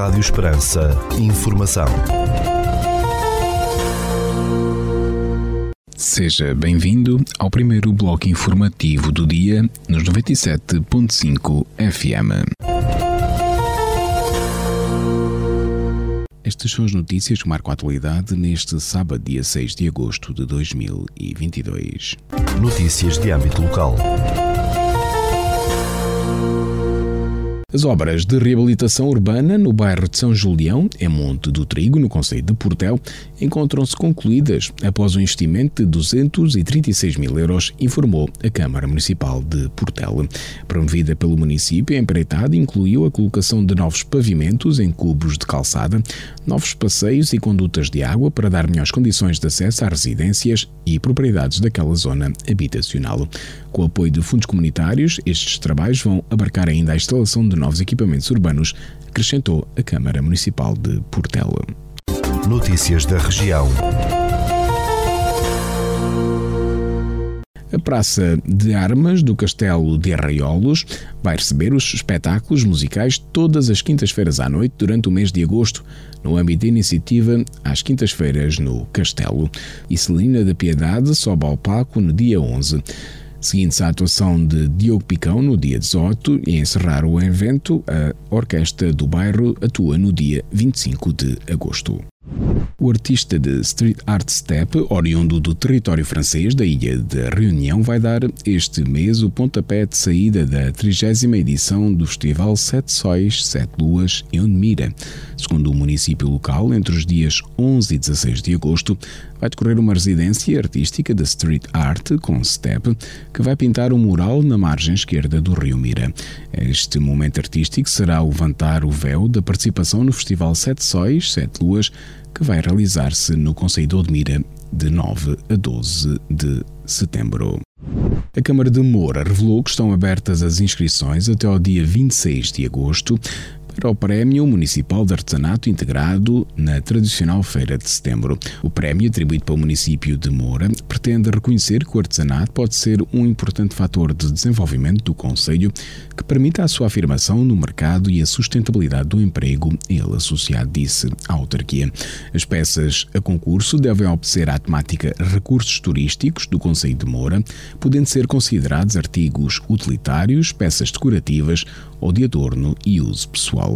Rádio Esperança. Informação. Seja bem-vindo ao primeiro bloco informativo do dia nos 97.5 FM. Estas são as notícias que marcam a atualidade neste sábado, dia 6 de agosto de 2022. Notícias de âmbito local. As obras de reabilitação urbana no bairro de São Julião, em Monte do Trigo, no Conselho de Portel, encontram-se concluídas após um investimento de 236 mil euros, informou a Câmara Municipal de Portel. Promovida pelo município, a empreitada incluiu a colocação de novos pavimentos em cubos de calçada, novos passeios e condutas de água para dar melhores condições de acesso às residências e propriedades daquela zona habitacional. Com o apoio de fundos comunitários, estes trabalhos vão abarcar ainda a instalação de novos equipamentos urbanos, acrescentou a Câmara Municipal de Portela. Notícias da região. A Praça de Armas do Castelo de Arraiolos vai receber os espetáculos musicais todas as quintas-feiras à noite durante o mês de agosto, no âmbito da iniciativa Às Quintas-feiras no Castelo. E Celina da Piedade sobe ao palco no dia 11. Seguindo-se a atuação de Diogo Picão no dia 18 e encerrar o evento, a Orquestra do Bairro atua no dia 25 de agosto. O artista de street art step, oriundo do território francês da ilha de Reunião, vai dar este mês o pontapé de saída da 30 edição do festival Sete Sóis, Sete Luas em Onmira. Segundo o município local, entre os dias 11 e 16 de agosto, vai decorrer uma residência artística de street art com step que vai pintar um mural na margem esquerda do rio Mira. Este momento artístico será o levantar o véu da participação no festival Sete Sóis, Sete Luas, que vai realizar-se no Conselho de Odmira de 9 a 12 de setembro. A Câmara de Moura revelou que estão abertas as inscrições até ao dia 26 de agosto para o Prémio Municipal de Artesanato integrado na tradicional Feira de Setembro. O prémio, atribuído pelo município de Moura, pretende reconhecer que o artesanato pode ser um importante fator de desenvolvimento do Conselho que permita a sua afirmação no mercado e a sustentabilidade do emprego ele associado, disse a autarquia. As peças a concurso devem obedecer à temática recursos turísticos do Conselho de Moura, podendo ser considerados artigos utilitários, peças decorativas ou de adorno e uso pessoal.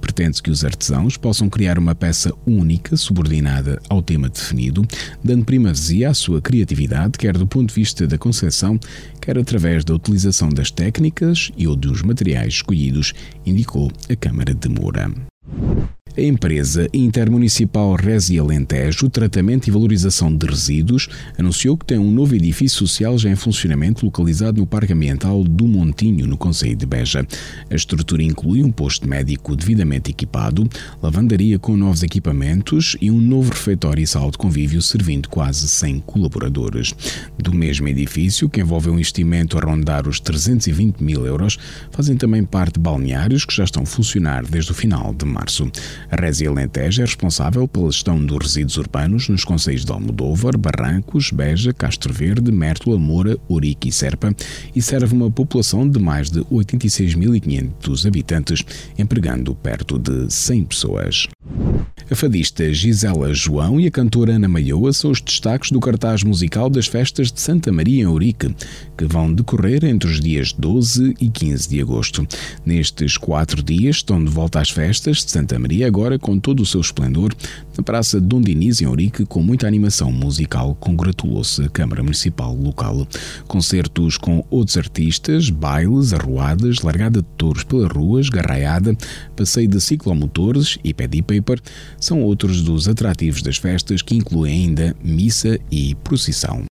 Pretende-se que os artesãos possam criar uma peça única, subordinada ao tema definido, dando primazia à sua criatividade, quer do ponto de vista da concepção, quer através da utilização das técnicas e ou dos materiais escolhidos, indicou a Câmara de Moura. A empresa intermunicipal Resi Alentejo, Tratamento e Valorização de Resíduos, anunciou que tem um novo edifício social já em funcionamento localizado no Parque Ambiental do Montinho, no Conselho de Beja. A estrutura inclui um posto médico devidamente equipado, lavandaria com novos equipamentos e um novo refeitório e sala de convívio servindo quase 100 colaboradores. Do mesmo edifício, que envolve um investimento a rondar os 320 mil euros, fazem também parte balneários que já estão a funcionar desde o final de março. A Resi Alentejo é responsável pela gestão dos resíduos urbanos nos concelhos de Almodóvar, Barrancos, Beja, Castro Verde, Mértola, Moura, Urique e Serpa e serve uma população de mais de 86.500 habitantes, empregando perto de 100 pessoas. A fadista Gisela João e a cantora Ana Maioa são os destaques do cartaz musical das festas de Santa Maria em Ourique, que vão decorrer entre os dias 12 e 15 de agosto. Nestes quatro dias estão de volta às festas de Santa Maria, agora com todo o seu esplendor, na Praça Dom Diniz, em Ourique, com muita animação musical, congratulou-se a Câmara Municipal local. Concertos com outros artistas, bailes, arruadas, largada de touros pelas ruas, garraiada, passeio de ciclomotores e pedi paper são outros dos atrativos das festas que incluem ainda missa e procissão.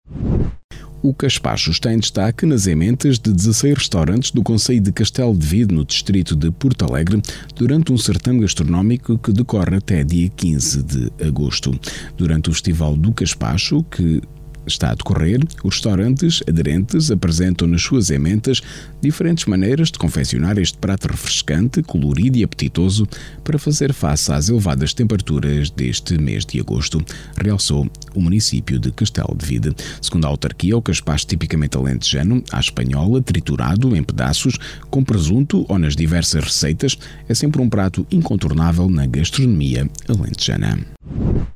O Caspacho está em destaque nas ementas de 16 restaurantes do Conselho de Castelo de Vide, no distrito de Porto Alegre, durante um certame gastronómico que decorre até dia 15 de agosto. Durante o Festival do Caspacho, que está a decorrer, os restaurantes aderentes apresentam nas suas ementas diferentes maneiras de confeccionar este prato refrescante, colorido e apetitoso para fazer face às elevadas temperaturas deste mês de agosto, realçou o município de Castelo de Vide. Segundo a autarquia, o caspacho tipicamente alentejano, à espanhola, triturado em pedaços, com presunto ou nas diversas receitas, é sempre um prato incontornável na gastronomia alentejana.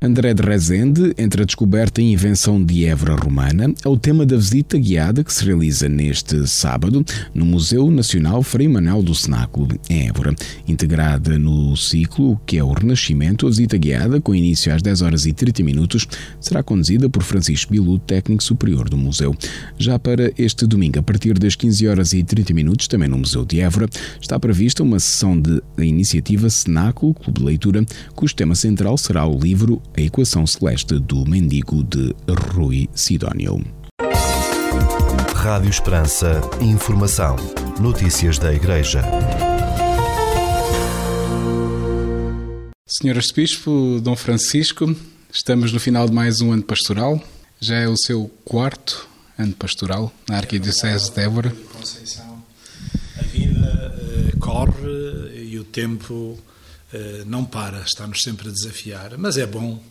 André de Rezende, entre a descoberta e invenção de Évora Romana, é o tema da visita guiada que se realiza neste sábado no Museu Nacional Frei Manuel do Cenáculo, em Évora. Integrada no ciclo que é o Renascimento, a visita guiada, com início às 10 horas e 30 minutos, será conduzida por Francisco Bilu, técnico superior do museu. Já para este domingo, a partir das 15 horas e 30 minutos, também no Museu de Évora, está prevista uma sessão de iniciativa Cenáculo Clube de Leitura, cujo tema central será o livro A Equação Celeste do Mendigo de Rui Sidónio. Rádio Esperança. Informação. Notícias da Igreja. Senhor Arcebispo Dom Francisco, estamos no final de mais um ano pastoral. Já é o seu quarto ano pastoral na Arquidiocese de Évora. Conceição, a vida uh, corre e o tempo não para, está-nos sempre a desafiar, mas é bom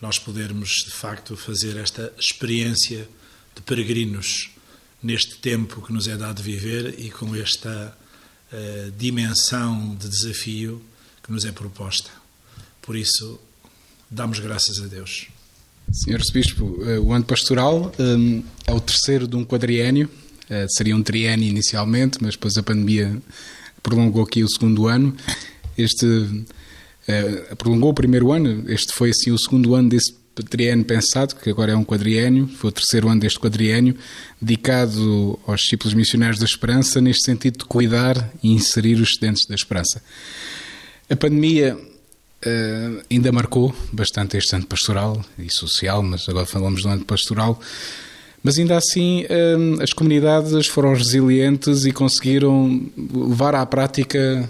nós podermos de facto fazer esta experiência de peregrinos neste tempo que nos é dado viver e com esta uh, dimensão de desafio que nos é proposta. Por isso, damos graças a Deus. Senhor Bispo, eh, o ano pastoral um, é o terceiro de um quadriênio, uh, seria um triênio inicialmente, mas depois a pandemia prolongou aqui o segundo ano. Este uh, prolongou o primeiro ano, este foi assim o segundo ano desse triênio pensado, que agora é um quadriênio, foi o terceiro ano deste quadriênio, dedicado aos discípulos missionários da Esperança, neste sentido de cuidar e inserir os estudantes da Esperança. A pandemia uh, ainda marcou bastante este ano pastoral e social, mas agora falamos do ano pastoral. Mas ainda assim, hum, as comunidades foram resilientes e conseguiram levar à prática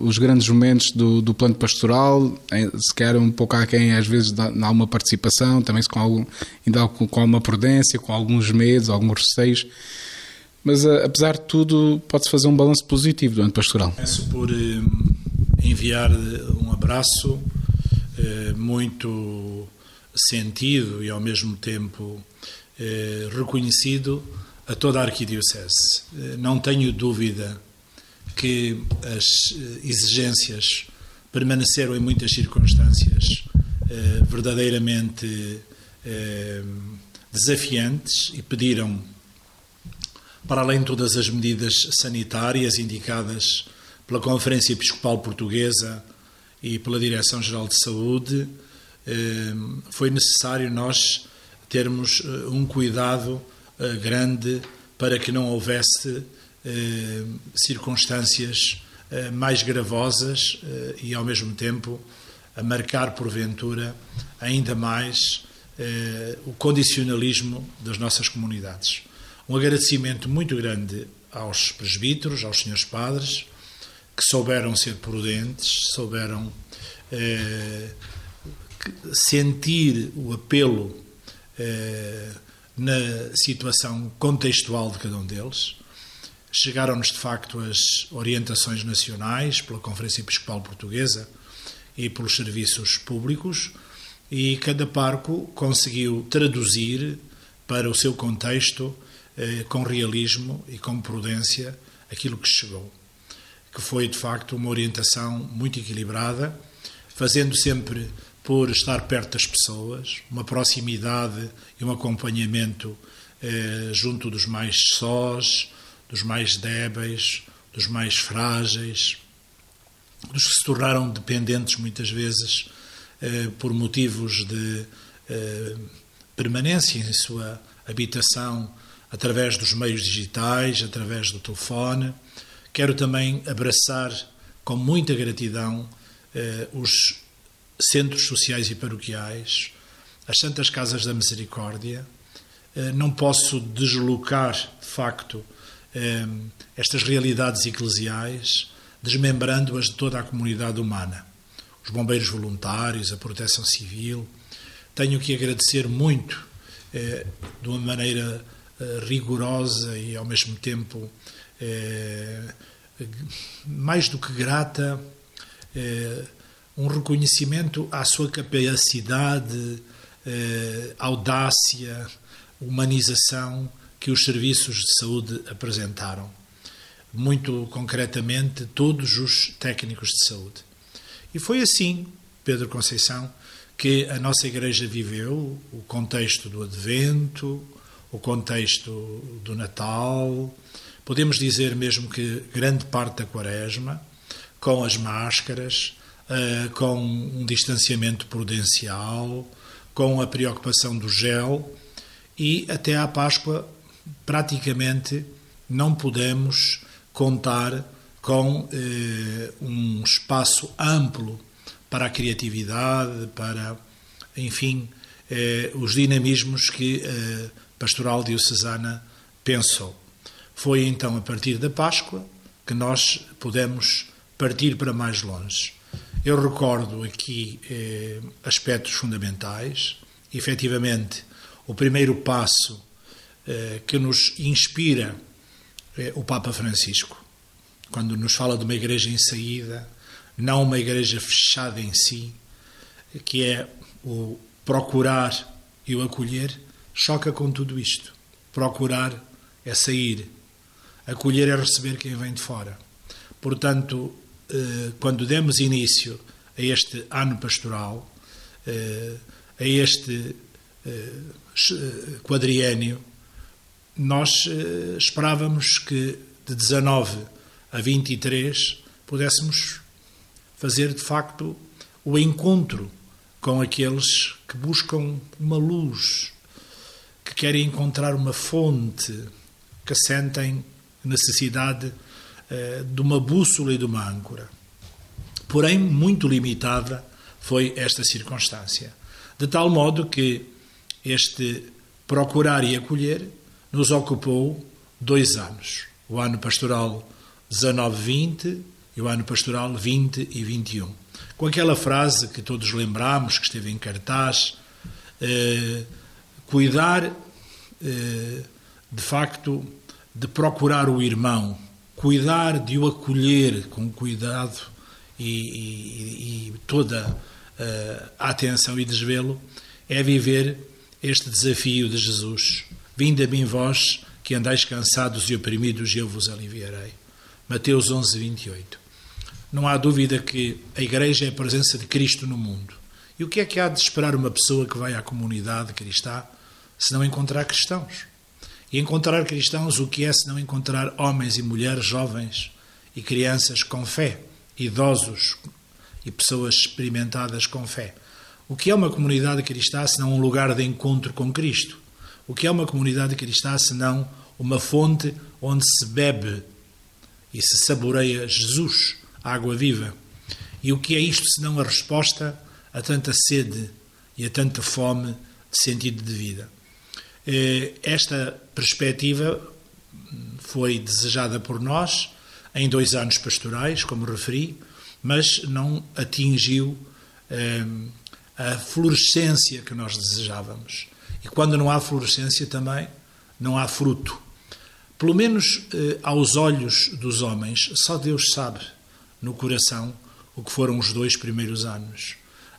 os grandes momentos do, do plano pastoral, se um pouco aquém, às vezes, dá alguma participação, também com, algum, ainda com alguma prudência, com alguns medos, alguns receios. Mas, apesar de tudo, pode-se fazer um balanço positivo do ano pastoral. Começo por hum, enviar um abraço eh, muito sentido e, ao mesmo tempo, eh, reconhecido a toda a Arquidiocese. Eh, não tenho dúvida que as eh, exigências permaneceram em muitas circunstâncias verdadeiramente desafiantes e pediram, para além de todas as medidas sanitárias indicadas pela Conferência Episcopal Portuguesa e pela Direção-Geral de Saúde, foi necessário nós termos eh, um cuidado eh, grande para que não houvesse eh, circunstâncias mais gravosas e, ao mesmo tempo, a marcar, porventura, ainda mais o condicionalismo das nossas comunidades. Um agradecimento muito grande aos presbíteros, aos senhores padres, que souberam ser prudentes, souberam sentir o apelo na situação contextual de cada um deles. Chegaram-nos, de facto, as orientações nacionais pela Conferência Episcopal Portuguesa e pelos serviços públicos, e cada parco conseguiu traduzir para o seu contexto, eh, com realismo e com prudência, aquilo que chegou. Que foi, de facto, uma orientação muito equilibrada, fazendo sempre por estar perto das pessoas, uma proximidade e um acompanhamento eh, junto dos mais sós, dos mais débeis, dos mais frágeis, dos que se tornaram dependentes muitas vezes eh, por motivos de eh, permanência em sua habitação através dos meios digitais, através do telefone. Quero também abraçar com muita gratidão eh, os centros sociais e paroquiais, as Santas Casas da Misericórdia. Eh, não posso deslocar, de facto, eh, estas realidades eclesiais, desmembrando-as de toda a comunidade humana. Os bombeiros voluntários, a proteção civil. Tenho que agradecer muito eh, de uma maneira rigorosa e ao mesmo tempo mais do que grata, um reconhecimento à sua capacidade, audácia, humanização que os serviços de saúde apresentaram. Muito concretamente, todos os técnicos de saúde. E foi assim, Pedro Conceição, que a nossa Igreja viveu o contexto do Advento, o contexto do Natal, podemos dizer mesmo que grande parte da Quaresma, com as máscaras, eh, com um distanciamento prudencial, com a preocupação do gel e até à Páscoa praticamente não podemos contar com eh, um espaço amplo para a criatividade, para, enfim, eh, os dinamismos que a eh, Pastoral Diocesana pensou. Foi então a partir da Páscoa que nós pudemos partir para mais longe. Eu recordo aqui eh, aspectos fundamentais. Efetivamente, o primeiro passo eh, que nos inspira é o Papa Francisco quando nos fala de uma igreja em saída, não uma igreja fechada em si, que é o procurar e o acolher, choca com tudo isto. Procurar é sair, acolher é receber quem vem de fora. Portanto, quando demos início a este ano pastoral, eh, a este eh, quadriênio, nós esperávamos que de 19 a 23, pudéssemos fazer de facto o encontro com aqueles que buscam uma luz, que querem encontrar uma fonte, que sentem necessidade eh, de uma bússola e de uma âncora. Porém, muito limitada foi esta circunstância, de tal modo que este procurar e acolher nos ocupou dois anos. O ano pastoral 19, 20 e o ano pastoral 20 e 21. Com aquela frase que todos lembramos, que esteve em cartaz, eh, cuidar, eh, de facto, de procurar o irmão, cuidar de o acolher com cuidado e, e, e toda eh, a atenção e desvelo, é viver este desafio de Jesus. Vinde a mim vós que andais cansados e oprimidos, e eu vos aliviarei. Mateus 11, 28. Não há dúvida que a Igreja é a presença de Cristo no mundo. E o que é que há de esperar uma pessoa que vai à comunidade cristã se não encontrar cristãos? E encontrar cristãos, o que é se não encontrar homens e mulheres jovens e crianças com fé, idosos e pessoas experimentadas com fé? O que é uma comunidade cristã se não um lugar de encontro com Cristo? O que é uma comunidade cristã se não uma fonte onde se bebe e se saboreia Jesus, a água viva. E o que é isto senão a resposta a tanta sede e a tanta fome de sentido de vida? Eh, esta perspectiva foi desejada por nós em dois anos pastorais, como referi, mas não atingiu eh, a florescência que nós desejávamos. E quando não há florescência também não há fruto. Pelo menos eh, aos olhos dos homens, só Deus sabe no coração o que foram os dois primeiros anos.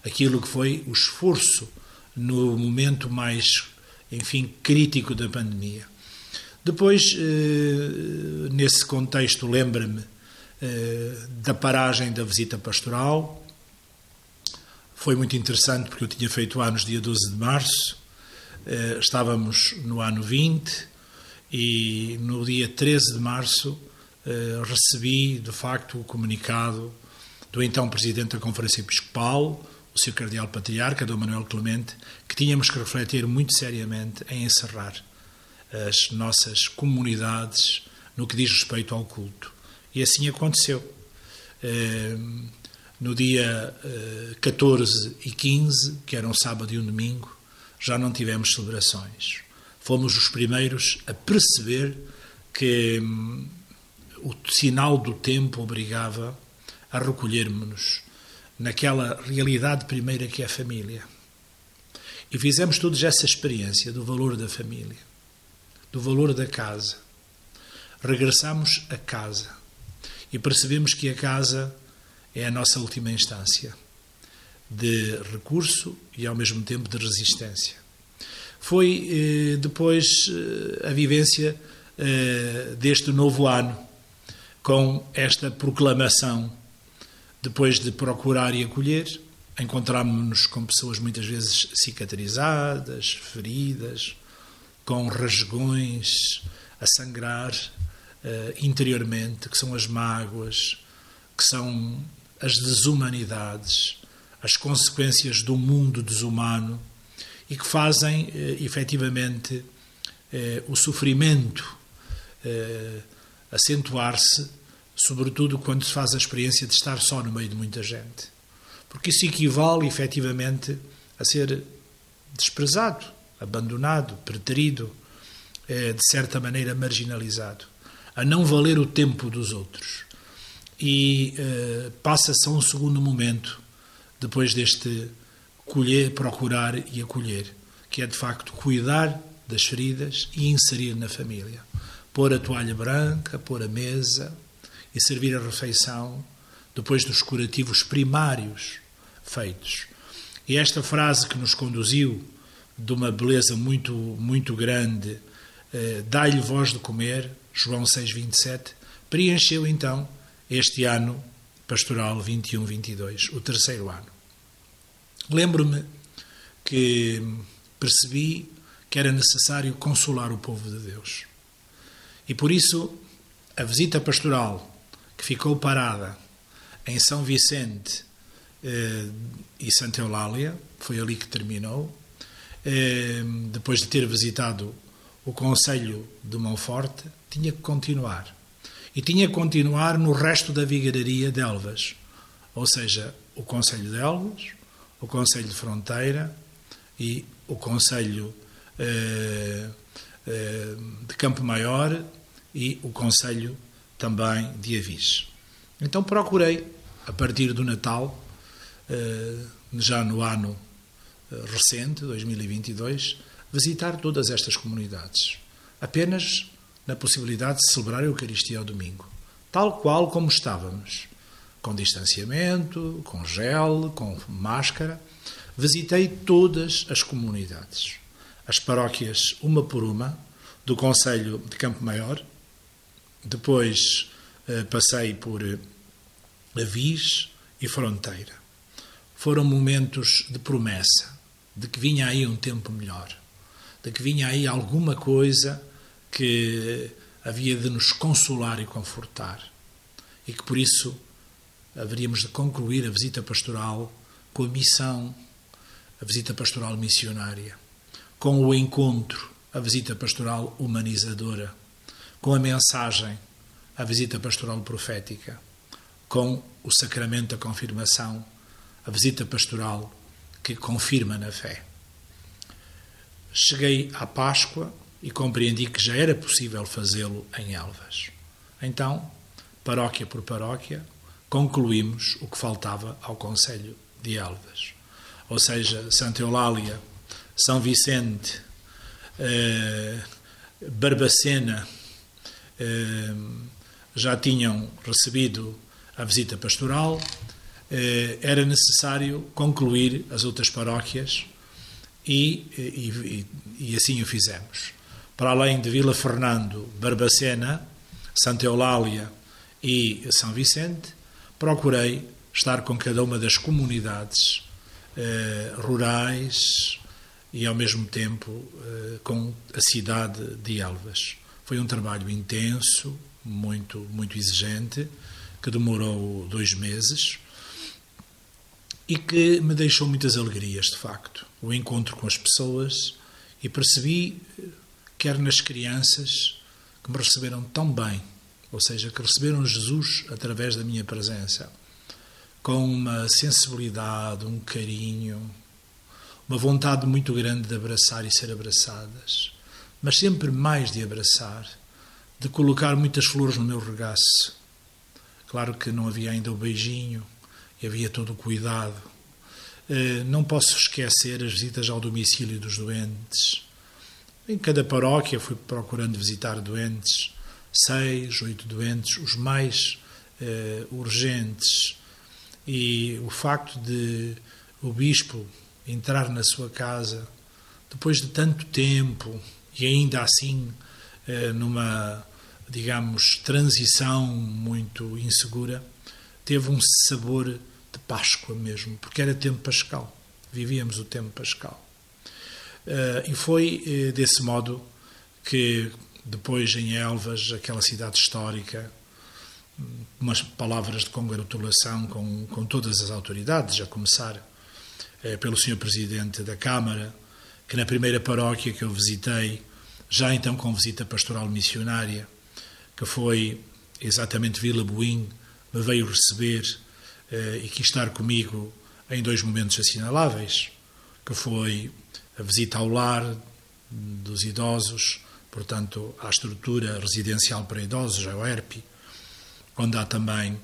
Aquilo que foi o esforço no momento mais, enfim, crítico da pandemia. Depois, eh, nesse contexto, lembra-me eh, da paragem da visita pastoral. Foi muito interessante porque eu tinha feito anos dia 12 de março, eh, estávamos no ano 20 e no dia 13 de março recebi, de facto, o comunicado do então Presidente da Conferência Episcopal, o Sr. Cardeal Patriarca, Dom Manuel Clemente, tínhamos que refletir muito seriamente em encerrar as nossas comunidades no que diz respeito ao culto. E assim aconteceu. Eh, no dia 14 eh, e 15, que era um sábado e um domingo, já não tivemos celebrações fomos os primeiros a perceber que hum, o sinal do tempo obrigava a recolhermos-nos naquela realidade primeira que é a família. E fizemos todos essa experiência do valor da família, do valor da casa. Regressamos a casa e percebemos que a casa é a nossa última instância de recurso e ao mesmo tempo de resistência. Foi eh, depois eh, a vivência eh, deste novo ano, com esta proclamação, depois de procurar e acolher, encontrámos-nos com pessoas muitas vezes cicatrizadas, feridas, com rasgões a sangrar uh, interiormente, que são as mágoas, que são as desumanidades, as consequências do mundo desumano e que fazem uh, efetivamente uh, o sofrimento uh, acentuar-se, sobretudo quando se faz a experiência de estar só no meio de muita gente porque isso equivale efetivamente a ser desprezado, abandonado, preterido, eh, de certa maneira marginalizado, a não valer o tempo dos outros. E eh, passa-se a um segundo momento, depois deste colher, procurar e acolher, que é de facto cuidar das feridas e inserir na família. Pôr a toalha branca, pôr a mesa e servir a refeição depois dos curativos primários feitos. E esta frase que nos conduziu de uma beleza muito, muito grande, eh, dá-lhe voz de comer, João 6,27, preencheu então este ano pastoral 21-22, o terceiro ano. Lembro-me que percebi que era necessário consolar o povo de Deus. E por isso, a visita pastoral que ficou parada em São Vicente eh, e Santa Eulália, foi ali que terminou. Eh, depois de ter visitado o Conselho de Monforte, tinha que continuar. E tinha que continuar no resto da vigararia de Elvas, ou seja, o Conselho de Elvas, o Conselho de Fronteira e o Conselho eh, de Campo Maior e o Conselho também de Avis. Então procurei, a partir do Natal, eh, já no ano eh, recente, 2022, visitar todas estas comunidades, apenas na possibilidade de celebrar a Eucaristia ao domingo, tal qual como estávamos, com distanciamento, com gel, com máscara. Visitei todas as comunidades, as paróquias, uma por uma, do Conselho de Campo Maior, depois eh, passei por Avis e Fronteira foram momentos de promessa, de que vinha aí um tempo melhor, de que vinha aí alguma coisa que havia de nos consolar e confortar. E que por isso haveríamos de concluir a visita pastoral com a missão, a visita pastoral missionária, com o encontro, a visita pastoral humanizadora, com a mensagem, a visita pastoral profética, com o sacramento da confirmação a visita pastoral que confirma na fé. Cheguei à Páscoa e compreendi que já era possível fazê-lo em Elvas. Então, paróquia por paróquia, concluímos o que faltava ao Conselho de Elvas. Ou seja, Santa Eulália, São Vicente, eh, Barbacena eh, já tinham recebido a visita pastoral, eh, era necessário concluir as outras paróquias e, e, e, assim o fizemos. Para além de Vila Fernando, Barbacena, Santa Eulália e São Vicente, procurei estar com cada uma das comunidades eh, rurais e, ao mesmo tempo, eh, com a cidade de Elvas. Foi um trabalho intenso, muito, muito exigente, que demorou dois meses e que me deixou muitas alegrias, de facto. O encontro com as pessoas e percebi, quer nas crianças, que me receberam tão bem, ou seja, que receberam Jesus através da minha presença, com uma sensibilidade, um carinho, uma vontade muito grande de abraçar e ser abraçadas, mas sempre mais de abraçar, de colocar muitas flores no meu regaço. Claro que não havia ainda o beijinho, havia todo o cuidado não posso esquecer as visitas ao domicílio dos doentes. Em cada paróquia fui procurando visitar doentes, seis, oito doentes, os mais uh, urgentes. E o facto de o bispo entrar na sua casa depois de tanto tempo e ainda assim uh, numa, digamos, transição muito insegura, teve um sabor de Páscoa mesmo, porque era tempo pascal. Vivíamos o tempo pascal. Uh, e foi uh, desse modo que depois em Elvas, aquela cidade histórica, umas palavras de congratulação com, com todas as autoridades, a começar uh, pelo Sr. Presidente da Câmara, que na primeira paróquia que eu visitei, já então com visita pastoral missionária, que foi exatamente Vila Buim, me veio receber eh, e quis estar comigo em dois momentos assinaláveis, que foi a visita ao lar dos idosos, portanto, à estrutura residencial para idosos, a OERP, onde há também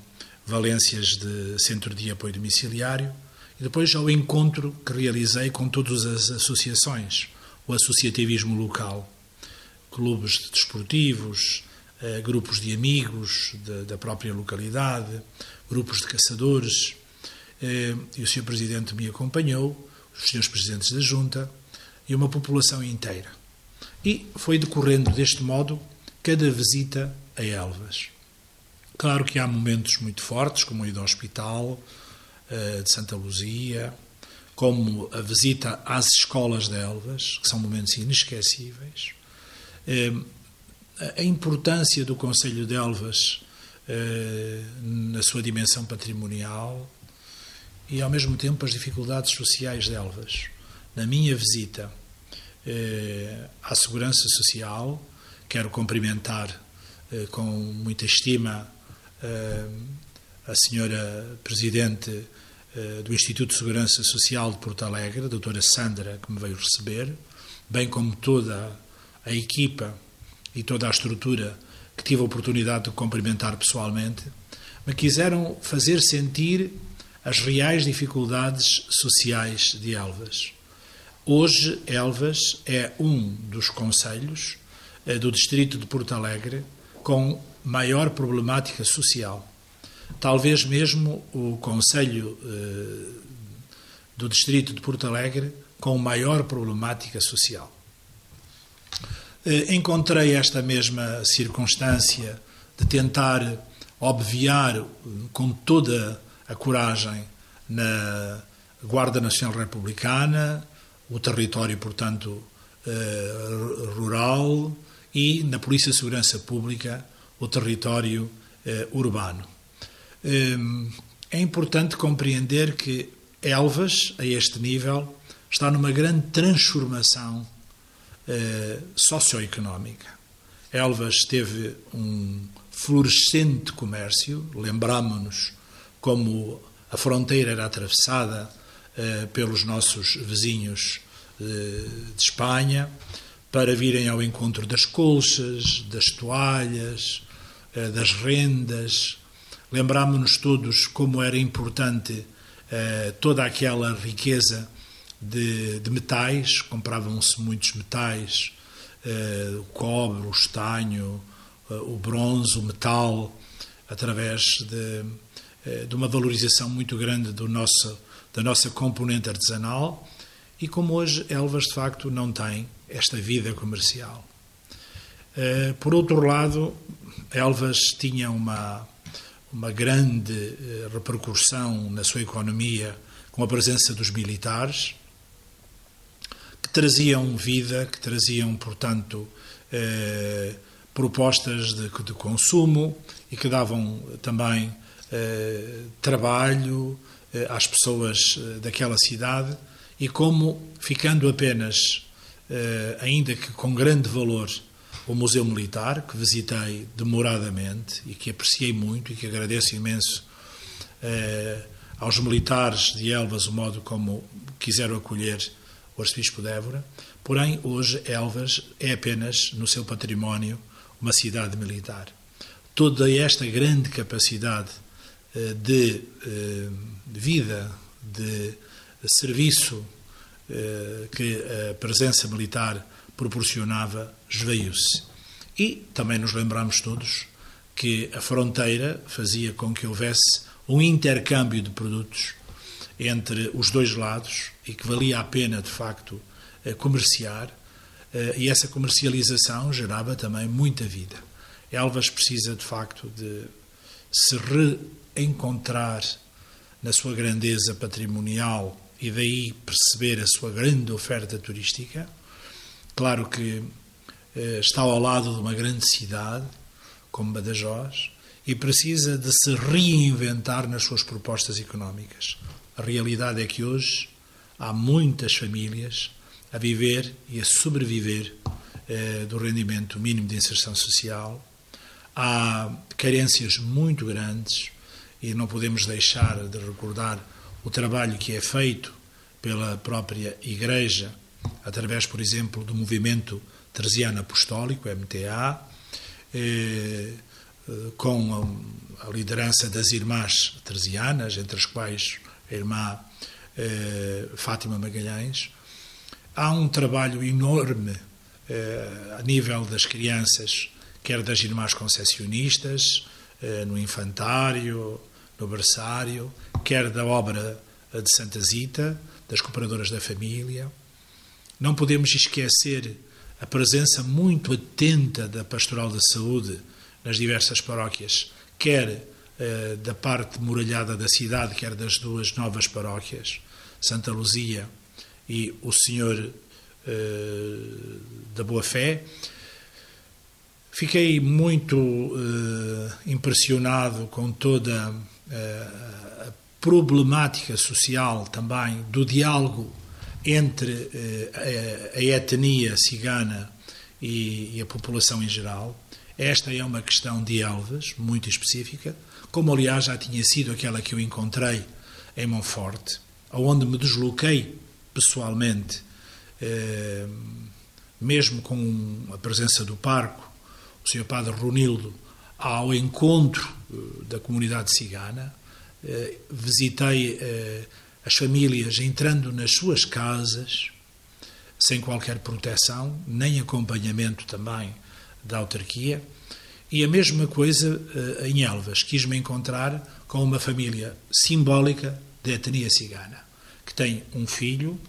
valências de centro de apoio domiciliário, e depois ao encontro que realizei com todas as associações, o associativismo local, clubes desportivos, grupos de amigos da própria localidade, grupos de caçadores, eh, e o Sr. Presidente me acompanhou, os Srs. Presidentes da Junta e uma população inteira. E foi decorrendo deste modo cada visita a Elvas. Claro que há momentos muito fortes, como a ida ao hospital eh, de Santa Luzia, como a visita às escolas de Elvas, que são momentos inesquecíveis. A importância do Conselho de Elvas eh, na sua dimensão patrimonial e, ao mesmo tempo, as dificuldades sociais de Elvas. Na minha visita eh, à Segurança Social, quero cumprimentar eh, com muita estima a senhora Presidente do Instituto de Segurança Social de Porto Alegre, a doutora Sandra, que me veio receber, bem como toda a equipa e toda a estrutura que tive a oportunidade de cumprimentar pessoalmente, me quiseram fazer sentir as reais dificuldades sociais de Elvas. Hoje, Elvas é um dos conselhos eh, do distrito de Porto Alegre com maior problemática social. Talvez mesmo o conselho eh, do distrito de Porto Alegre com maior problemática social. Eh, encontrei esta mesma circunstância de tentar obviar com toda a coragem na Guarda Nacional Republicana, o território, portanto, eh, rural e na Polícia de Segurança Pública, o território eh, urbano. É importante compreender que Elvas, a este nível, está numa grande transformação eh, socioeconómica. Elvas teve um florescente comércio, lembramos-nos como a fronteira era atravessada eh, pelos nossos vizinhos eh, de Espanha para virem ao encontro das colchas, das toalhas, eh, das rendas. Lembramos-nos todos como era importante eh, toda aquela riqueza de, de metais, compravam-se muitos metais, uh, o cobre, o estanho, uh, o bronze, o metal, através de, uh, de uma valorização muito grande do nosso, da nossa componente artesanal. E como hoje Elvas, de facto, não tem esta vida comercial. Por outro lado, Elvas tinha uma, uma grande repercussão na sua economia com a presença dos militares, traziam vida, que traziam, portanto, eh, propostas de, de, consumo e que davam também eh, trabalho eh, às pessoas eh, daquela cidade e como, ficando apenas, eh, ainda que com grande valor, o Museu Militar, que visitei demoradamente e que apreciei muito e que agradeço imenso eh, aos militares de Elvas o modo como quiseram acolher o arcebispo de Évora, porém hoje Elvas é apenas no seu património uma cidade militar. Toda esta grande capacidade eh, de, eh, vida, de serviço que a presença militar proporcionava esvaiu-se. E também nos lembramos todos que a fronteira fazia com que houvesse um intercâmbio de produtos entre os dois lados e que valia a pena, de facto, comerciar, e essa comercialização gerava também muita vida. Elvas precisa, de facto, de se reencontrar na sua grandeza patrimonial e daí perceber a sua grande oferta turística. Claro que eh, está ao lado de uma grande cidade, como Badajoz, e precisa de se reinventar nas suas propostas económicas. A realidade é que hoje há muitas famílias a viver e a sobreviver eh, do rendimento mínimo de inserção social. Há carências muito grandes e não podemos deixar de recordar o trabalho que é feito pela própria Igreja, através, por exemplo, do movimento Teresiano Apostólico, MTA, eh, eh, com a, liderança das irmãs teresianas, entre as quais a irmã Fátima Magalhães. Há um trabalho enorme a nível das crianças, quer das irmãs concessionistas, no infantário, no berçário, quer da obra de Santa Zita, das cooperadoras da família. Não podemos esquecer a presença muito atenta da Pastoral da Saúde nas diversas paróquias, quer eh, da parte muralhada da cidade, quer das duas novas paróquias, Santa Luzia e o Senhor eh, da Boa Fé. Fiquei muito eh, impressionado com toda a problemática social também do diálogo entre eh, a, etnia cigana e, a população em geral. Esta é uma questão de Elvas, muito específica, como aliás já tinha sido aquela que eu encontrei em Monforte, onde me desloquei pessoalmente, eh, mesmo com a presença do parco, o Sr. Padre Runildo, ao encontro eh, da comunidade cigana, eh, visitei as famílias entrando nas suas casas, sem qualquer proteção, nem acompanhamento também da autarquia. E a mesma coisa eh, em Elvas, quis-me encontrar com uma família simbólica da etnia cigana, que tem um filho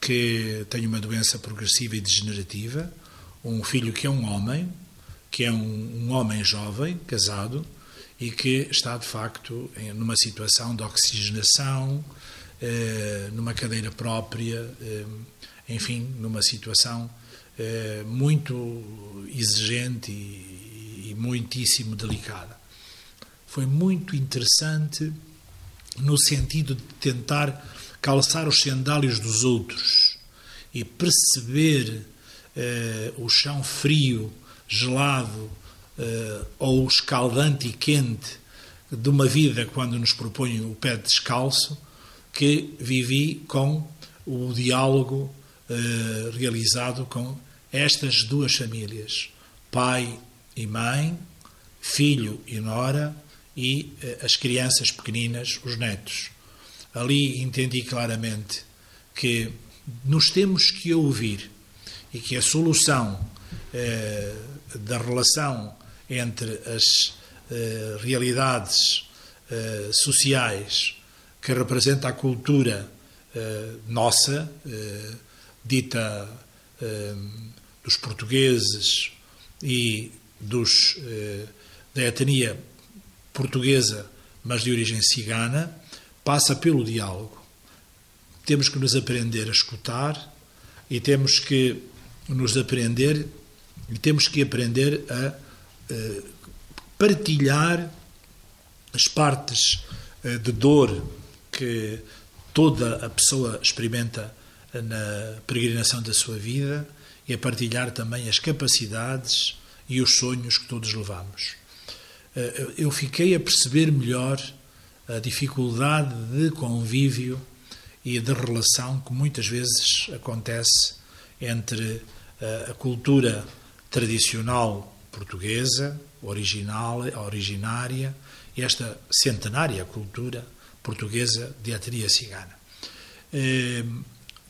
que tem uma doença progressiva e degenerativa, um filho que é um homem, que é um, um homem jovem, casado, e que está de facto numa situação de oxigenação, eh, numa cadeira própria, eh, enfim, numa situação eh, muito exigente e, e muitíssimo delicada. Foi muito interessante no sentido de tentar calçar os sandálios dos outros e perceber eh, o chão frio, gelado, uh, ou escaldante e quente de uma vida quando nos propõe o pé descalço, que vivi com o diálogo uh, realizado com estas duas famílias, pai e mãe, filho e nora e uh, as crianças pequeninas, os netos. Ali entendi claramente que nos temos que ouvir e que a solução da relação entre as uh, realidades uh, sociais que representa a cultura uh, nossa, dita dos portugueses e dos, da etnia portuguesa, mas de origem cigana, passa pelo diálogo. Temos que nos aprender a escutar e temos que nos aprender e temos que aprender a eh, partilhar as partes eh, de dor que toda a pessoa experimenta na peregrinação da sua vida e a partilhar também as capacidades e os sonhos que todos levamos. Eh, eu fiquei a perceber melhor a dificuldade de convívio e de relação que muitas vezes acontece entre a cultura tradicional portuguesa, original, originária, esta centenária cultura portuguesa de etnia cigana.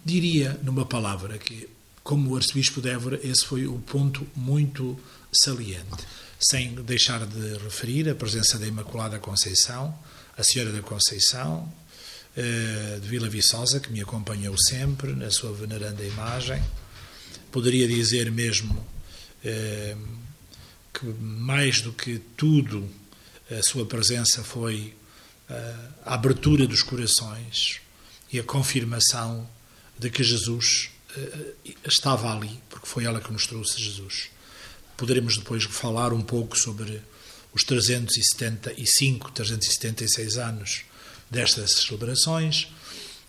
Diria numa palavra que, como o arcebispo de Évora, esse foi o ponto muito saliente, sem deixar de referir a presença da Imaculada Conceição, a Senhora da Conceição, eh, de Vila Viçosa, que me acompanhou sempre na sua veneranda imagem. Poderia dizer mesmo eh, que, mais do que tudo, a sua presença foi eh, a abertura dos corações e a confirmação de que Jesus estava ali, porque foi ela que nos trouxe Jesus. Poderemos depois falar um pouco sobre os 375, 376 anos destas celebrações,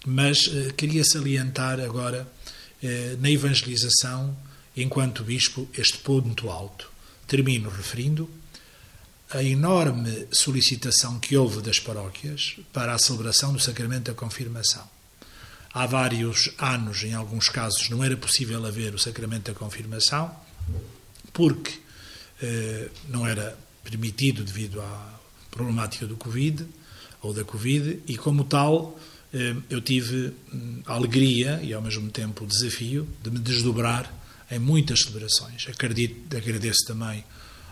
mas eh, queria salientar agora eh, na evangelização, enquanto bispo, este ponto alto. Termino referindo a enorme solicitação que houve das paróquias para a celebração do sacramento da confirmação. Há vários anos, em alguns casos, não era possível haver o sacramento da confirmação, porque eh, não era permitido devido à problemática do Covid ou da Covid, e como tal eh, eu tive a alegria e ao mesmo tempo o desafio de me desdobrar em muitas celebrações. Acredito, agradeço também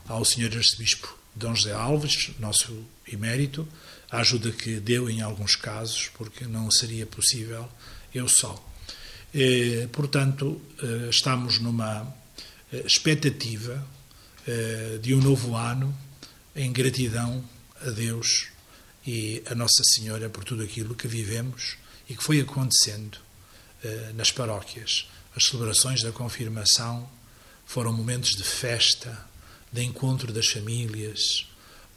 ao Sr. Arcebispo Dom José Alves, nosso emérito, a ajuda que deu em alguns casos, porque não seria possível eu só. Eh, portanto, eh, estamos numa expectativa de um novo ano em gratidão a Deus e a Nossa Senhora por tudo aquilo que vivemos e que foi acontecendo nas paróquias. As celebrações da confirmação foram momentos de festa, de encontro das famílias,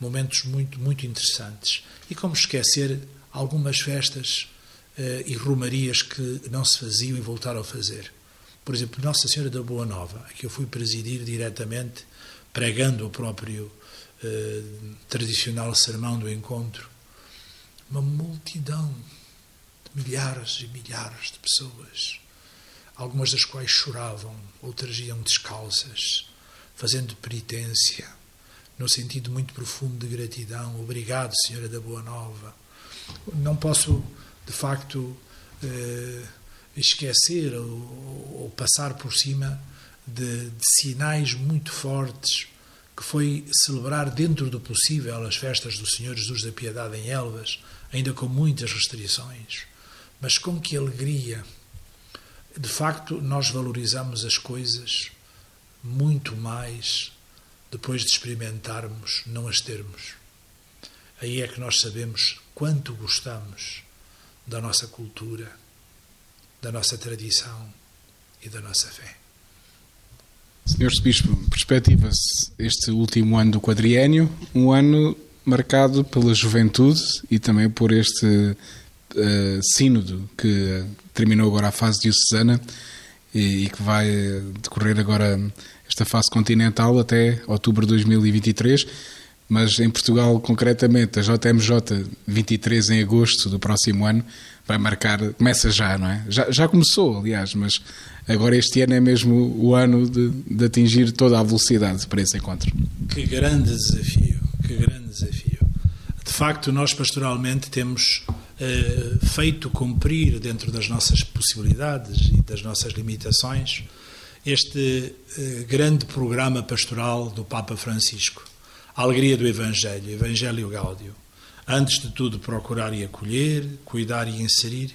momentos muito, muito interessantes. E como esquecer algumas festas e romarias que não se faziam e voltaram a fazer. Por exemplo, Nossa Senhora da Boa Nova, que eu fui presidir diretamente, pregando o próprio uh, tradicional sermão do encontro uma multidão de milhares e milhares de pessoas, algumas das quais choravam, outras iam descalças, fazendo penitência, no sentido muito profundo de gratidão. Obrigado, Senhora da Boa Nova. Não posso, de facto, eh, esquecer ou, ou, passar por cima de, de sinais muito fortes que foi celebrar dentro do possível as festas do Senhor Jesus da Piedade em Elvas, ainda com muitas restrições, mas com que alegria. De facto, nós valorizamos as coisas muito mais depois de experimentarmos, não as termos. Aí é que nós sabemos quanto gostamos da nossa cultura, da nossa tradição e da nossa fé. Senhor Bispo, perspectiva-se este último ano do quadriênio, um ano marcado pela juventude e também por este uh, sínodo que terminou agora a fase diocesana e, e que vai decorrer agora esta fase continental até outubro de 2023 mas em Portugal, concretamente, a JMJ 23 em agosto do próximo ano vai marcar, começa já, não é? Já, já começou, aliás, mas agora este ano é mesmo o ano de, de atingir toda a velocidade para esse encontro. Que grande desafio, que grande desafio. De facto, nós pastoralmente temos eh, feito cumprir dentro das nossas possibilidades e das nossas limitações este eh, grande programa pastoral do Papa Francisco a alegria do Evangelho, Evangelho Gáudio. Antes de tudo, procurar e acolher, cuidar e inserir.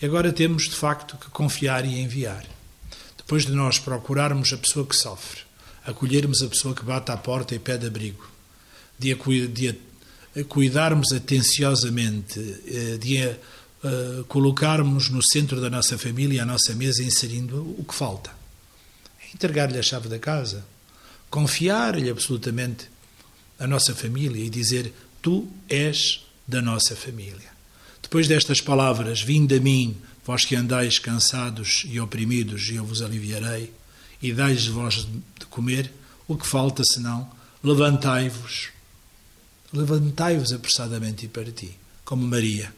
E agora temos, de facto, que confiar e enviar. Depois de nós procurarmos a pessoa que sofre, acolhermos a pessoa que bate à porta e pede abrigo, de, de cuidarmos atenciosamente, eh, de a, uh, colocarmos no centro da nossa família, a nossa mesa, inserindo o que falta. Entregar-lhe a chave da casa, confiar-lhe absolutamente a nossa família e dizer: Tu és da nossa família. Depois destas palavras, vinde a mim, vós que andais cansados e oprimidos, e eu vos aliviarei, e dai-vos vós de comer, o que falta senão levantai-vos. Levantai-vos apressadamente e para ti, como Maria,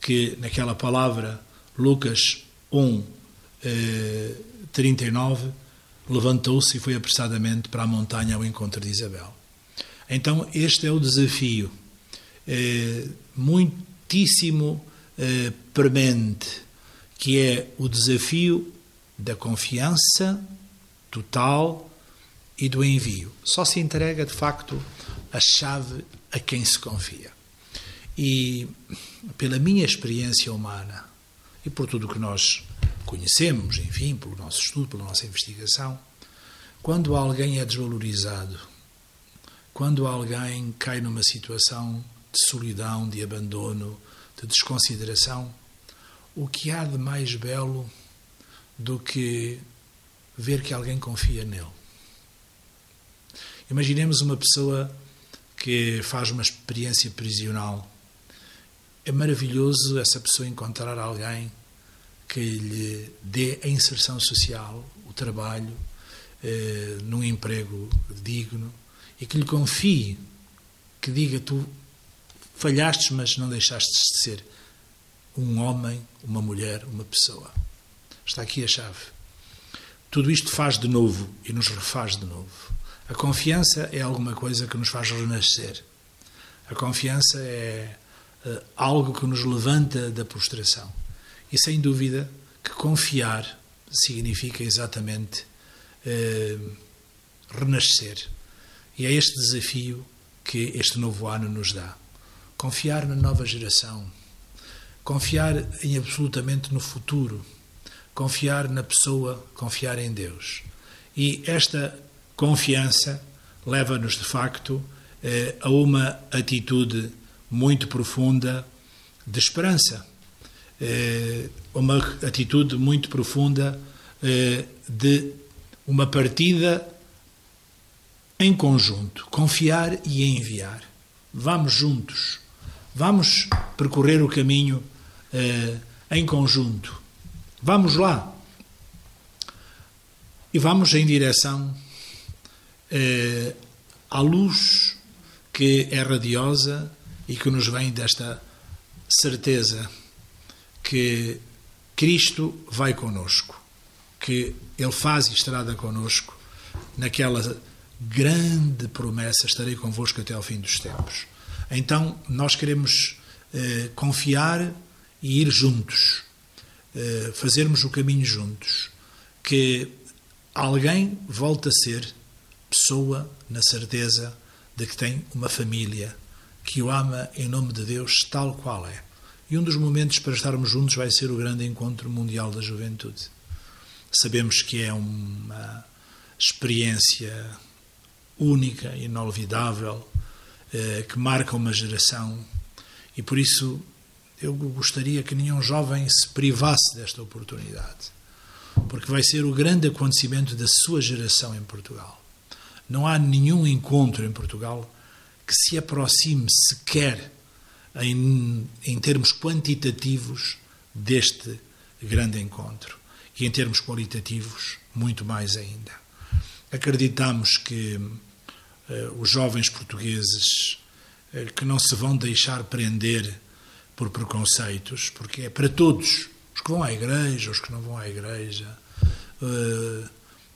que naquela palavra, Lucas 1, eh, 39, levantou-se e foi apressadamente para a montanha ao encontro de Isabel. Então, este é o desafio. É, muitíssimo eh, premente, que é o desafio da confiança total e do envio. Só se entrega, de facto, a chave a quem se confia. E pela minha experiência humana e por tudo o que nós conhecemos, enfim, pelo nosso estudo, pela nossa investigação, quando alguém é desvalorizado, quando alguém cai numa situação de solidão, de abandono, de desconsideração, o que há de mais belo do que ver que alguém confia nele? Imaginemos uma pessoa que faz uma experiência prisional. É maravilhoso essa pessoa encontrar alguém que lhe dê a inserção social, o trabalho, eh, num emprego digno e que lhe confie, que diga tu falhaste, mas não deixaste de ser um homem, uma mulher, uma pessoa. Está aqui a chave. Tudo isto faz de novo e nos refaz de novo. A confiança é alguma coisa que nos faz renascer. A confiança é uh, algo que nos levanta da prostração. E sem dúvida que confiar significa exatamente uh, renascer. E é este desafio que este novo ano nos dá. Confiar na nova geração. Confiar em absolutamente no futuro. Confiar na pessoa, confiar em Deus. E esta confiança leva-nos, de facto, eh, a uma atitude muito profunda de esperança, eh, uma atitude muito profunda eh, de uma partida em conjunto, confiar e enviar. Vamos juntos, vamos percorrer o caminho em conjunto. Vamos lá. E vamos em direção eh, à luz que é radiosa e que nos vem desta certeza que Cristo vai conosco, que Ele faz estrada conosco naquela grande promessa: estarei convosco até ao fim dos tempos. Então, nós queremos eh, confiar e ir juntos, eh, fazermos o caminho juntos, que alguém volte a ser pessoa na certeza de que tem uma família que o ama em nome de Deus tal qual é. E um dos momentos para estarmos juntos vai ser o grande encontro mundial da juventude. Sabemos que é uma experiência única, inolvidável, eh, que marca uma geração e por isso eu gostaria que nenhum jovem se privasse desta oportunidade, porque vai ser o grande acontecimento da sua geração em Portugal. Não há nenhum encontro em Portugal que se aproxime sequer em, em termos quantitativos deste grande encontro e em termos qualitativos muito mais ainda. Acreditamos que uh, os jovens portugueses uh, que não se vão deixar prender por preconceitos, porque é para todos, os que vão à igreja, os que não vão à igreja, uh,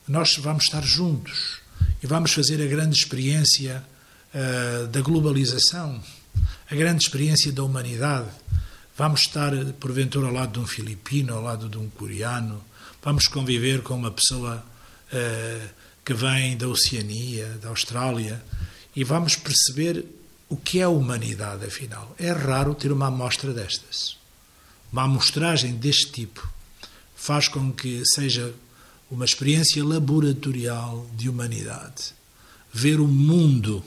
nós vamos estar juntos e vamos fazer a grande experiência da globalização, a grande experiência da humanidade. Vamos estar, porventura, ao lado de um filipino, ao lado de um coreano, vamos conviver com uma pessoa uh, que vem da Oceania, da Austrália, e vamos perceber o que é a humanidade, afinal. É raro ter uma amostra destas. Uma amostragem deste tipo faz com que seja uma experiência laboratorial de humanidade. Ver o mundo,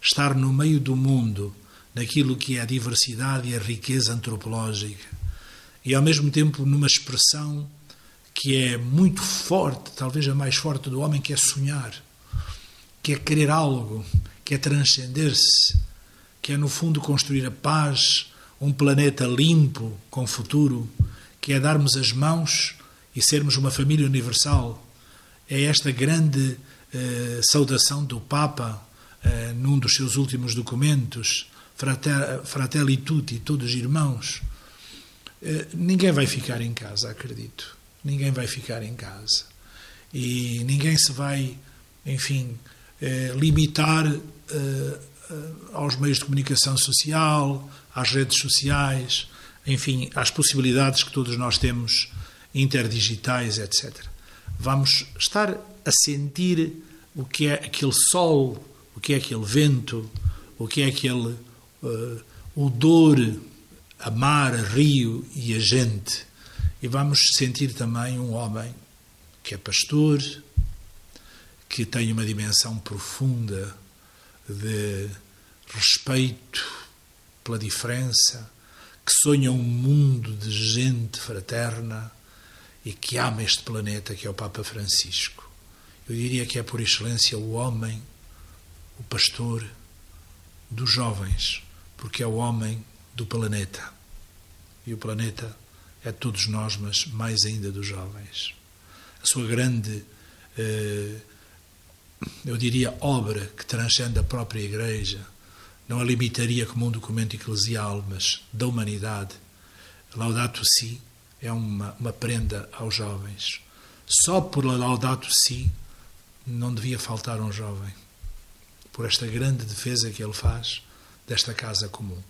estar no meio do mundo, naquilo que é a diversidade e a riqueza antropológica, e ao mesmo tempo numa expressão que é muito forte, talvez a mais forte do homem, que é sonhar, que é querer algo, que é transcender-se, que é no fundo construir a paz, um planeta limpo, com futuro, que é darmos as mãos e sermos uma família universal. É esta grande eh, saudação do Papa eh, num dos seus últimos documentos, Fratelli Tutti, todos irmãos. Eh, ninguém vai ficar em casa, acredito. Ninguém vai ficar em casa. E ninguém se vai, enfim, eh, limitar eh, eh, aos meios de comunicação social, às redes sociais, enfim, às possibilidades que todos nós temos, interdigitais, etc. Vamos estar a sentir o que é aquele sol, o que é aquele vento, o que é aquele uh, odor a mar, a rio e a gente. E vamos sentir também um homem que é pastor, que tem uma dimensão profunda de respeito pela diferença, que sonha um mundo de gente fraterna e que ama este planeta que é o Papa Francisco. Eu diria que é por excelência o homem, o pastor dos jovens, porque é o homem do planeta. E o planeta de todos nós, mas mais ainda dos jovens. A sua grande, eh, eu diria, obra que transcende a própria Igreja, não a limitaria como um documento eclesial, mas da humanidade. Laudato Si é uma, uma prenda aos jovens. Só por Laudato Si não devia faltar um jovem, por esta grande defesa que ele faz desta casa comum.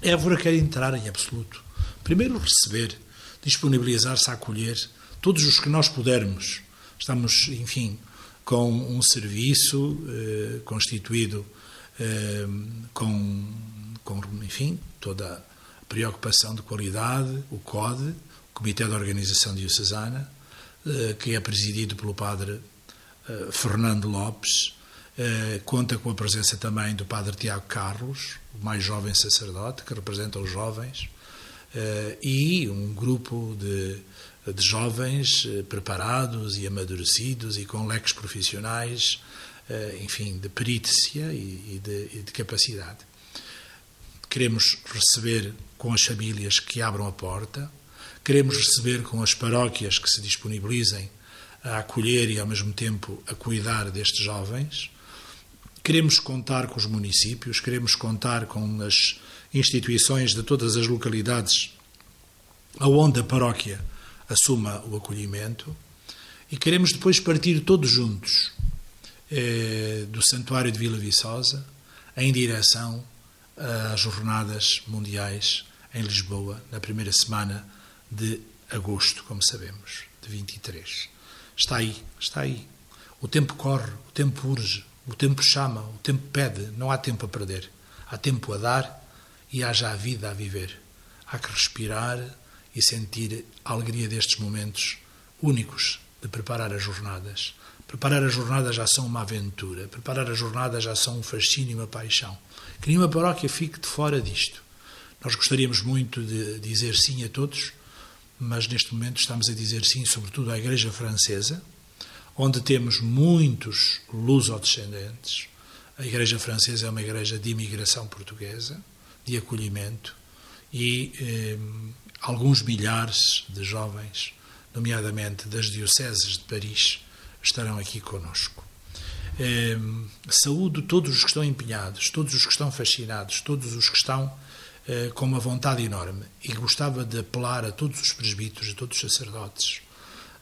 Évora quer entrar em absoluto. Primeiro receber, disponibilizar-se a acolher todos os que nós pudermos. Estamos, enfim, com um serviço eh, constituído eh, com, com, enfim, toda a preocupação de qualidade, o CODE, o Comitê de Organização Diocesana, eh, que é presidido pelo padre eh, Fernando Lopes, eh, conta com a presença também do padre Tiago Carlos, o mais jovem sacerdote, que representa os jovens, e um grupo de, de jovens eh, preparados e amadurecidos e com leques profissionais eh, enfim, de perícia e de, e de capacidade. Queremos receber com as famílias que abram a porta, queremos receber com as paróquias que se disponibilizem a acolher e, ao mesmo tempo, a cuidar destes jovens. Queremos contar com os municípios, queremos contar com as instituições de todas as localidades aonde a paróquia assuma o acolhimento e queremos depois partir todos juntos eh, do Santuário de Vila Viçosa em direção às Jornadas Mundiais em Lisboa, na primeira semana de agosto, como sabemos, de 23. Está aí, está aí. O tempo corre, o tempo urge, o tempo chama, o tempo pede, não há tempo a perder. Há tempo a dar e há já a vida a viver. Há que respirar e sentir a alegria destes momentos únicos de preparar as jornadas. Preparar a jornada já são uma aventura, preparar a jornada já são um fascínio e uma paixão. Que nenhuma paróquia fique de fora disto. Nós gostaríamos muito de dizer sim a todos, mas neste momento estamos a dizer sim, sobretudo à Igreja Francesa, onde temos muitos lusodescendentes. A Igreja Francesa é uma igreja de imigração portuguesa, de acolhimento, e eh, alguns milhares de jovens, nomeadamente das dioceses de Paris, estarão aqui conosco. Eh, saúdo todos os que estão empenhados, todos os que estão fascinados, todos os que estão eh, com uma vontade enorme. E gostava de apelar a todos os presbíteros, a todos os sacerdotes,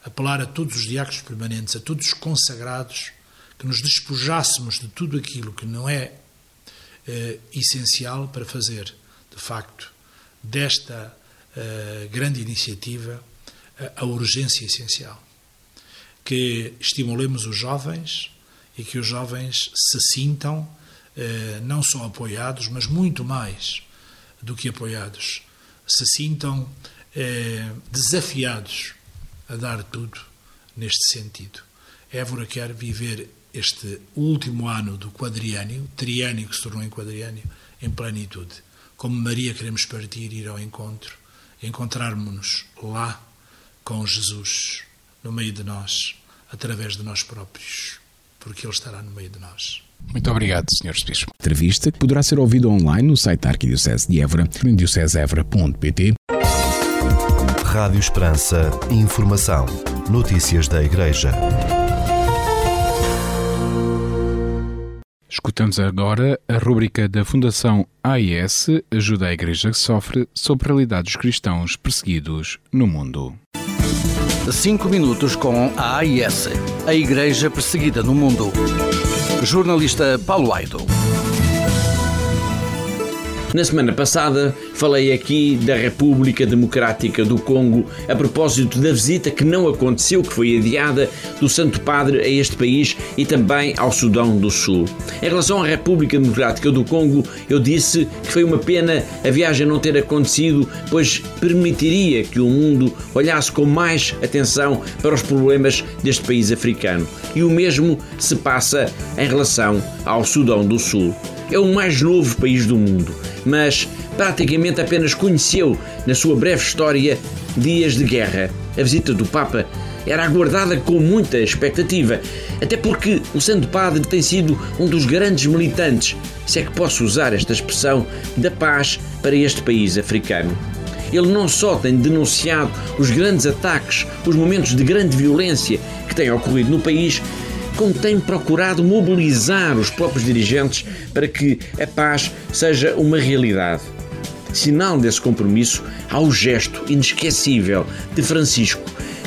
apelar a todos os diáconos permanentes, a todos os consagrados, que nos despojássemos de tudo aquilo que não é eh, essencial para fazer, de facto, desta eh, grande iniciativa a urgência essencial que estimulemos os jovens e que os jovens se sintam eh, não só apoiados, mas muito mais do que apoiados, se sintam eh, desafiados a dar tudo neste sentido. Évora quer viver este último ano do quadriânio, triânio que se tornou em quadriânio, em plenitude. Como Maria queremos partir, ir ao encontro, encontrarmos-nos lá com Jesus no meio de nós, através de nós próprios, porque Ele estará no meio de nós. Muito obrigado, Sr. Bispo. Entrevista que poderá ser ouvida online no site da Arquidiocese de Évora, em. Rádio Esperança. Informação. Notícias da Igreja. Escutamos agora a rúbrica da Fundação AIS Ajuda a Igreja que Sofre sobre a realidade dos cristãos perseguidos no mundo. 5 minutos com a AIS, a Igreja Perseguida no Mundo. Jornalista Paulo Aido. Na semana passada falei aqui da República Democrática do Congo a propósito da visita que não aconteceu, que foi adiada, do Santo Padre a este país e também ao Sudão do Sul. Em relação à República Democrática do Congo, eu disse que foi uma pena a viagem não ter acontecido, pois permitiria que o mundo olhasse com mais atenção para os problemas deste país africano. E o mesmo se passa em relação ao Sudão do Sul. É o mais novo país do mundo mas praticamente apenas conheceu, na sua breve história, dias de guerra. A visita do Papa era aguardada com muita expectativa, até porque o Santo Padre tem sido um dos grandes militantes, se é que posso usar esta expressão, da paz para este país africano. Ele não só tem denunciado os grandes ataques, os momentos de grande violência que têm ocorrido no país, como tem procurado mobilizar os próprios dirigentes para que a paz seja uma realidade. Sinal desse compromisso há o gesto inesquecível de Francisco,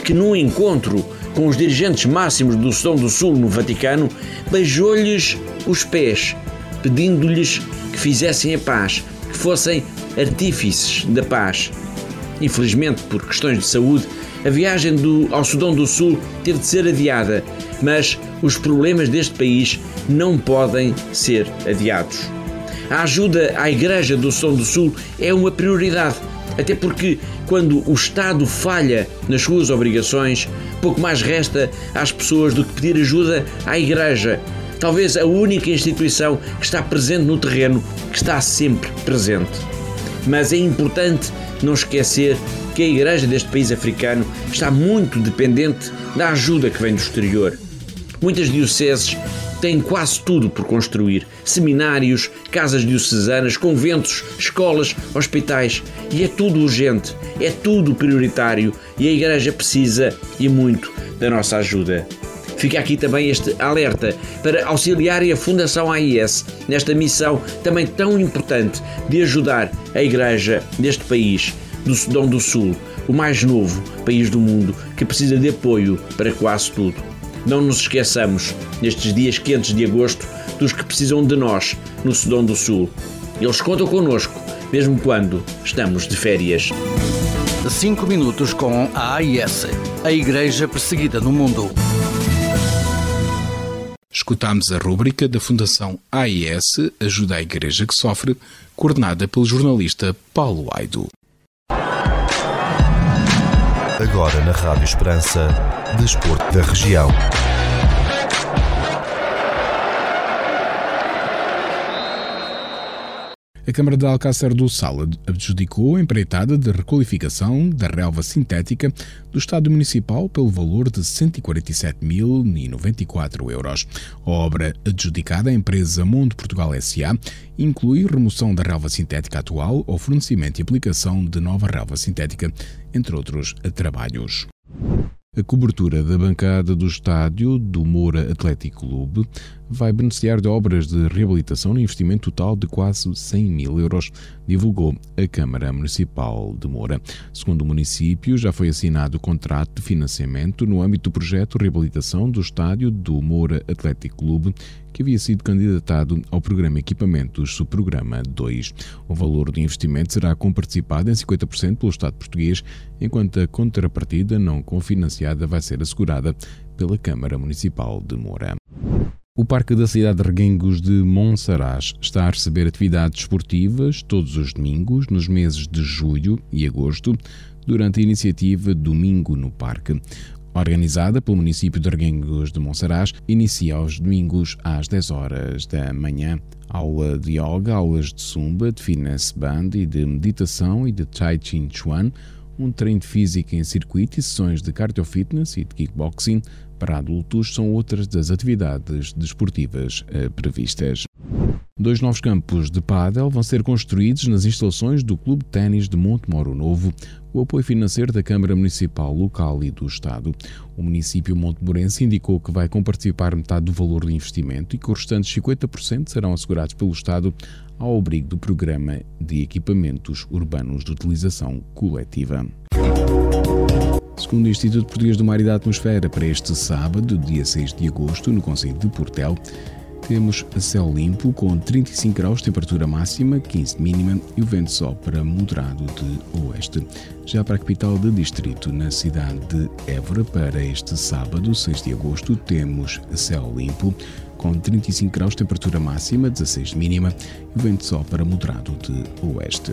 que num encontro com os dirigentes máximos do Sudão do Sul no Vaticano, beijou-lhes os pés, pedindo-lhes que fizessem a paz, que fossem artífices da paz. Infelizmente, por questões de saúde, a viagem do, ao Sudão do Sul teve de ser adiada, mas os problemas deste país não podem ser adiados. A ajuda à Igreja do Sudão do Sul é uma prioridade, até porque quando o Estado falha nas suas obrigações, pouco mais resta às pessoas do que pedir ajuda à Igreja, talvez a única instituição que está presente no terreno, que está sempre presente. Mas é importante não esquecer que a Igreja deste país africano está muito dependente da ajuda que vem do exterior. Muitas dioceses têm quase tudo por construir: seminários, casas diocesanas, conventos, escolas, hospitais. E é tudo urgente, é tudo prioritário e a Igreja precisa e muito da nossa ajuda. Fica aqui também este alerta para auxiliarem a Fundação AIS nesta missão também tão importante de ajudar a Igreja deste país, do Sudão do Sul, o mais novo país do mundo que precisa de apoio para quase tudo. Não nos esqueçamos, nestes dias quentes de agosto, dos que precisam de nós no Sudão do Sul. Eles contam connosco, mesmo quando estamos de férias. Cinco minutos com a AIS, a Igreja Perseguida no Mundo. Escutámos a rúbrica da Fundação AIS Ajuda à Igreja que Sofre, coordenada pelo jornalista Paulo Aido. Agora na Rádio Esperança, Desporto da Região. A Câmara de Alcácer do Sal adjudicou a empreitada de requalificação da relva sintética do Estado Municipal pelo valor de 147.094 euros. A obra adjudicada à empresa Mundo Portugal SA inclui remoção da relva sintética atual ou fornecimento e aplicação de nova relva sintética, entre outros trabalhos. A cobertura da bancada do estádio do Moura Atlético Clube vai beneficiar de obras de reabilitação no investimento total de quase 100 mil euros, divulgou a Câmara Municipal de Moura. Segundo o município, já foi assinado o contrato de financiamento no âmbito do projeto reabilitação do estádio do Moura Atlético Clube, que havia sido candidatado ao programa Equipamentos Subprograma 2. O valor do investimento será comparticipado em 50% pelo Estado português, enquanto a contrapartida não confinanciada vai ser assegurada pela Câmara Municipal de Moura. O Parque da cidade de Reguengos de Monsaraz está a receber atividades esportivas todos os domingos, nos meses de julho e agosto, durante a iniciativa Domingo no Parque. Organizada pelo município de Reguengos de Monsaraz, inicia aos domingos às 10 horas da manhã. Aula de yoga, aulas de zumba, de fitness band e de meditação e de tai chi chuan, um treino de física em circuito e sessões de cardio fitness e de kickboxing para adultos são outras das atividades desportivas eh, previstas. Dois novos campos de pádel vão ser construídos nas instalações do Clube de Ténis de Montemoro Novo, com apoio financeiro da Câmara Municipal Local e do Estado. O município montemorense indicou que vai compartilhar metade do valor do investimento e que os restantes 50% serão assegurados pelo Estado ao abrigo do Programa de Equipamentos Urbanos de Utilização Coletiva. Segundo o Instituto Português do Mar e da Atmosfera, para este sábado, dia 6 de agosto, no Conselho de Portel, temos céu limpo com 35 graus, temperatura máxima, 15 mínima e o vento sopra moderado de oeste. Já para a capital do distrito, na cidade de Évora, para este sábado, 6 de agosto, temos céu limpo com 35 graus, temperatura máxima, 16 mínima e o vento sopra moderado de oeste.